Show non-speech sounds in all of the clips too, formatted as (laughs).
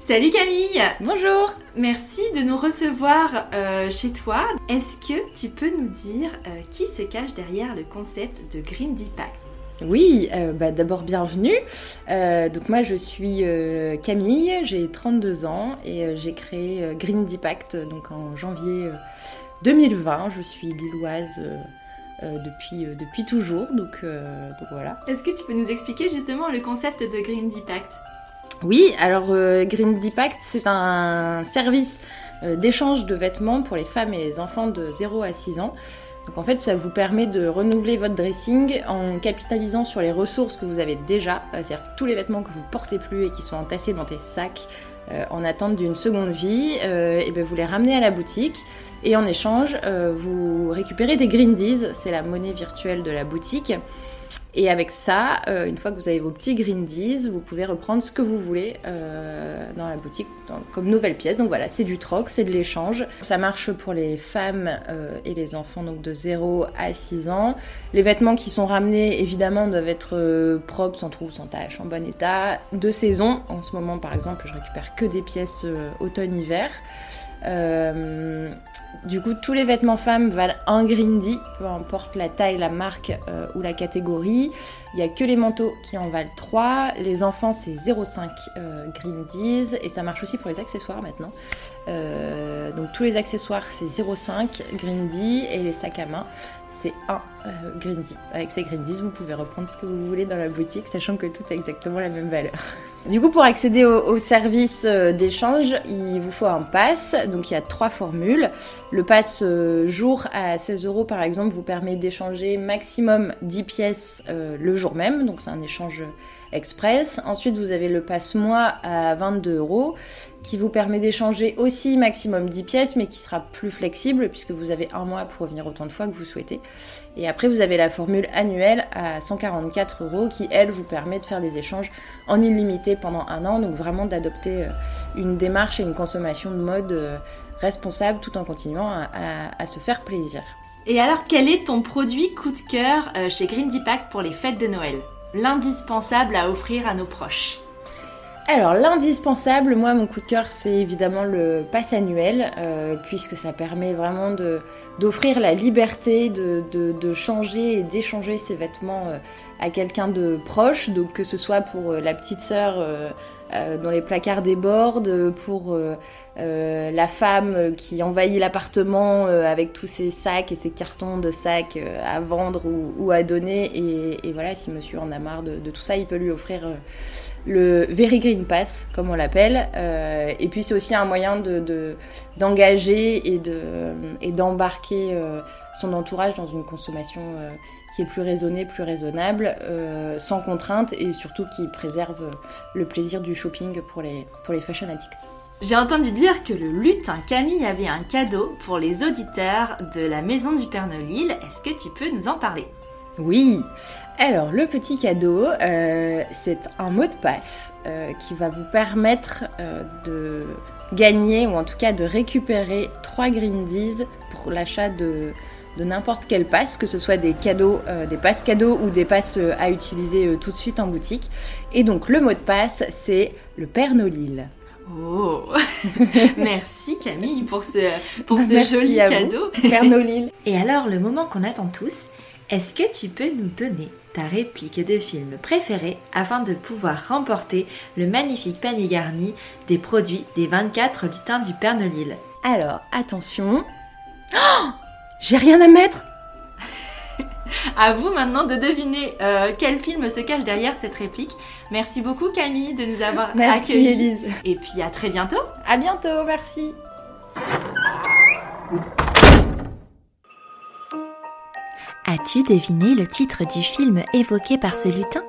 Salut Camille Bonjour Merci de nous recevoir euh, chez toi. Est-ce que tu peux nous dire euh, qui se cache derrière le concept de Green Pact? Oui, euh, bah, d'abord bienvenue. donc moi je suis Camille, j'ai 32 ans et j'ai créé Green Pact donc en janvier 2020. Je suis lilloise depuis, euh, depuis toujours. Donc, euh, donc voilà. Est-ce que tu peux nous expliquer justement le concept de Green Pact Oui, alors Green Pact, c'est un service d'échange de vêtements pour les femmes et les enfants de 0 à 6 ans. Donc en fait, ça vous permet de renouveler votre dressing en capitalisant sur les ressources que vous avez déjà, c'est-à-dire tous les vêtements que vous portez plus et qui sont entassés dans tes sacs en attente d'une seconde vie, et ben vous les ramenez à la boutique et en échange, euh, vous récupérez des grindies, c'est la monnaie virtuelle de la boutique. Et avec ça, euh, une fois que vous avez vos petits grindies, vous pouvez reprendre ce que vous voulez euh, dans la boutique comme nouvelle pièce. Donc voilà, c'est du troc, c'est de l'échange. Ça marche pour les femmes et les enfants donc de 0 à 6 ans. Les vêtements qui sont ramenés, évidemment, doivent être propres, sans trous, sans taches, en bon état. De saison, en ce moment par exemple, je récupère que des pièces automne-hiver. Du coup, tous les vêtements femmes valent un grindy, peu importe la taille, la marque euh, ou la catégorie. Il n'y a que les manteaux qui en valent 3. Les enfants, c'est 0,5 euh, grindies. Et ça marche aussi pour les accessoires maintenant. Euh, donc tous les accessoires, c'est 0,5 grindy. Et les sacs à main, c'est un euh, grindy. Avec ces grindies, vous pouvez reprendre ce que vous voulez dans la boutique, sachant que tout a exactement la même valeur. (laughs) Du coup, pour accéder au, service euh, d'échange, il vous faut un pass. Donc, il y a trois formules. Le pass euh, jour à 16 euros, par exemple, vous permet d'échanger maximum 10 pièces le jour même. Donc, c'est un échange express. Ensuite, vous avez le pass mois à 22 euros qui vous permet d'échanger aussi maximum 10 pièces, mais qui sera plus flexible puisque vous avez un mois pour revenir autant de fois que vous souhaitez. Et après, vous avez la formule annuelle à 144 euros qui, elle, vous permet de faire des échanges en illimité pendant un an, donc vraiment d'adopter euh, une démarche et une consommation de mode euh, responsable tout en continuant à, se faire plaisir. Et alors, quel est ton produit coup de cœur euh, chez Green Pack pour les fêtes de Noël? L'indispensable à offrir à nos proches. Alors l'indispensable, moi mon coup de cœur c'est évidemment le pass annuel euh, puisque ça permet vraiment d'offrir la liberté de, changer et d'échanger ses vêtements euh, à quelqu'un de proche, donc que ce soit pour euh, la petite sœur dont les placards débordent, pour la femme qui envahit l'appartement avec tous ses sacs et ses cartons de sacs à vendre ou, à donner et, voilà si monsieur en a marre de, de tout ça il peut lui offrir le Very Green Pass, comme on l'appelle. Euh, et puis c'est aussi un moyen de, d'engager et, de, et d'embarquer euh, son entourage dans une consommation euh, qui est plus raisonnée, plus raisonnable, sans contrainte et surtout qui préserve le plaisir du shopping pour les, pour les fashion addicts. J'ai entendu dire que le lutin Camille avait un cadeau pour les auditeurs de la maison du Père Nolil. Est-ce que tu peux nous en parler? Oui, alors, le petit cadeau, euh, c'est un mot de passe euh, qui va vous permettre euh, de gagner ou en tout cas de récupérer 3 grindies pour l'achat de, n'importe quel passe, que ce soit des cadeaux, des passes cadeaux ou des passes à utiliser tout de suite en boutique. Et donc, le mot de passe, c'est le Père Nolil. Oh (laughs) Merci Camille pour ce, pour ce joli cadeau. (laughs) Père Nolil. Et alors, le moment qu'on attend tous, Est-ce que tu peux nous donner ta réplique de film préférée afin de pouvoir remporter le magnifique panier garni des produits des 24 lutins du Père Nolil? Alors, attention. Oh J'ai rien à mettre À vous maintenant de deviner euh, quel film se cache derrière cette réplique. Merci beaucoup Camille de nous avoir Merci accueillis. Élise. Et puis à très bientôt. À bientôt, merci. As-tu deviné le titre du film évoqué par ce lutin?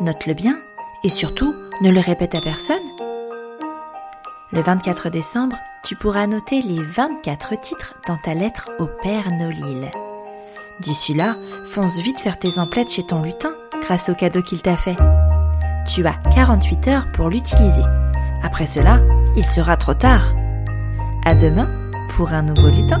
Note-le bien et surtout ne le répète à personne. Le 24 décembre, tu pourras noter les 24 titres dans ta lettre au Père Nolil. D'ici là, fonce vite faire tes emplettes chez ton lutin grâce au cadeau qu'il t'a fait. Tu as 48 heures pour l'utiliser. Après cela, il sera trop tard. À demain pour un nouveau lutin.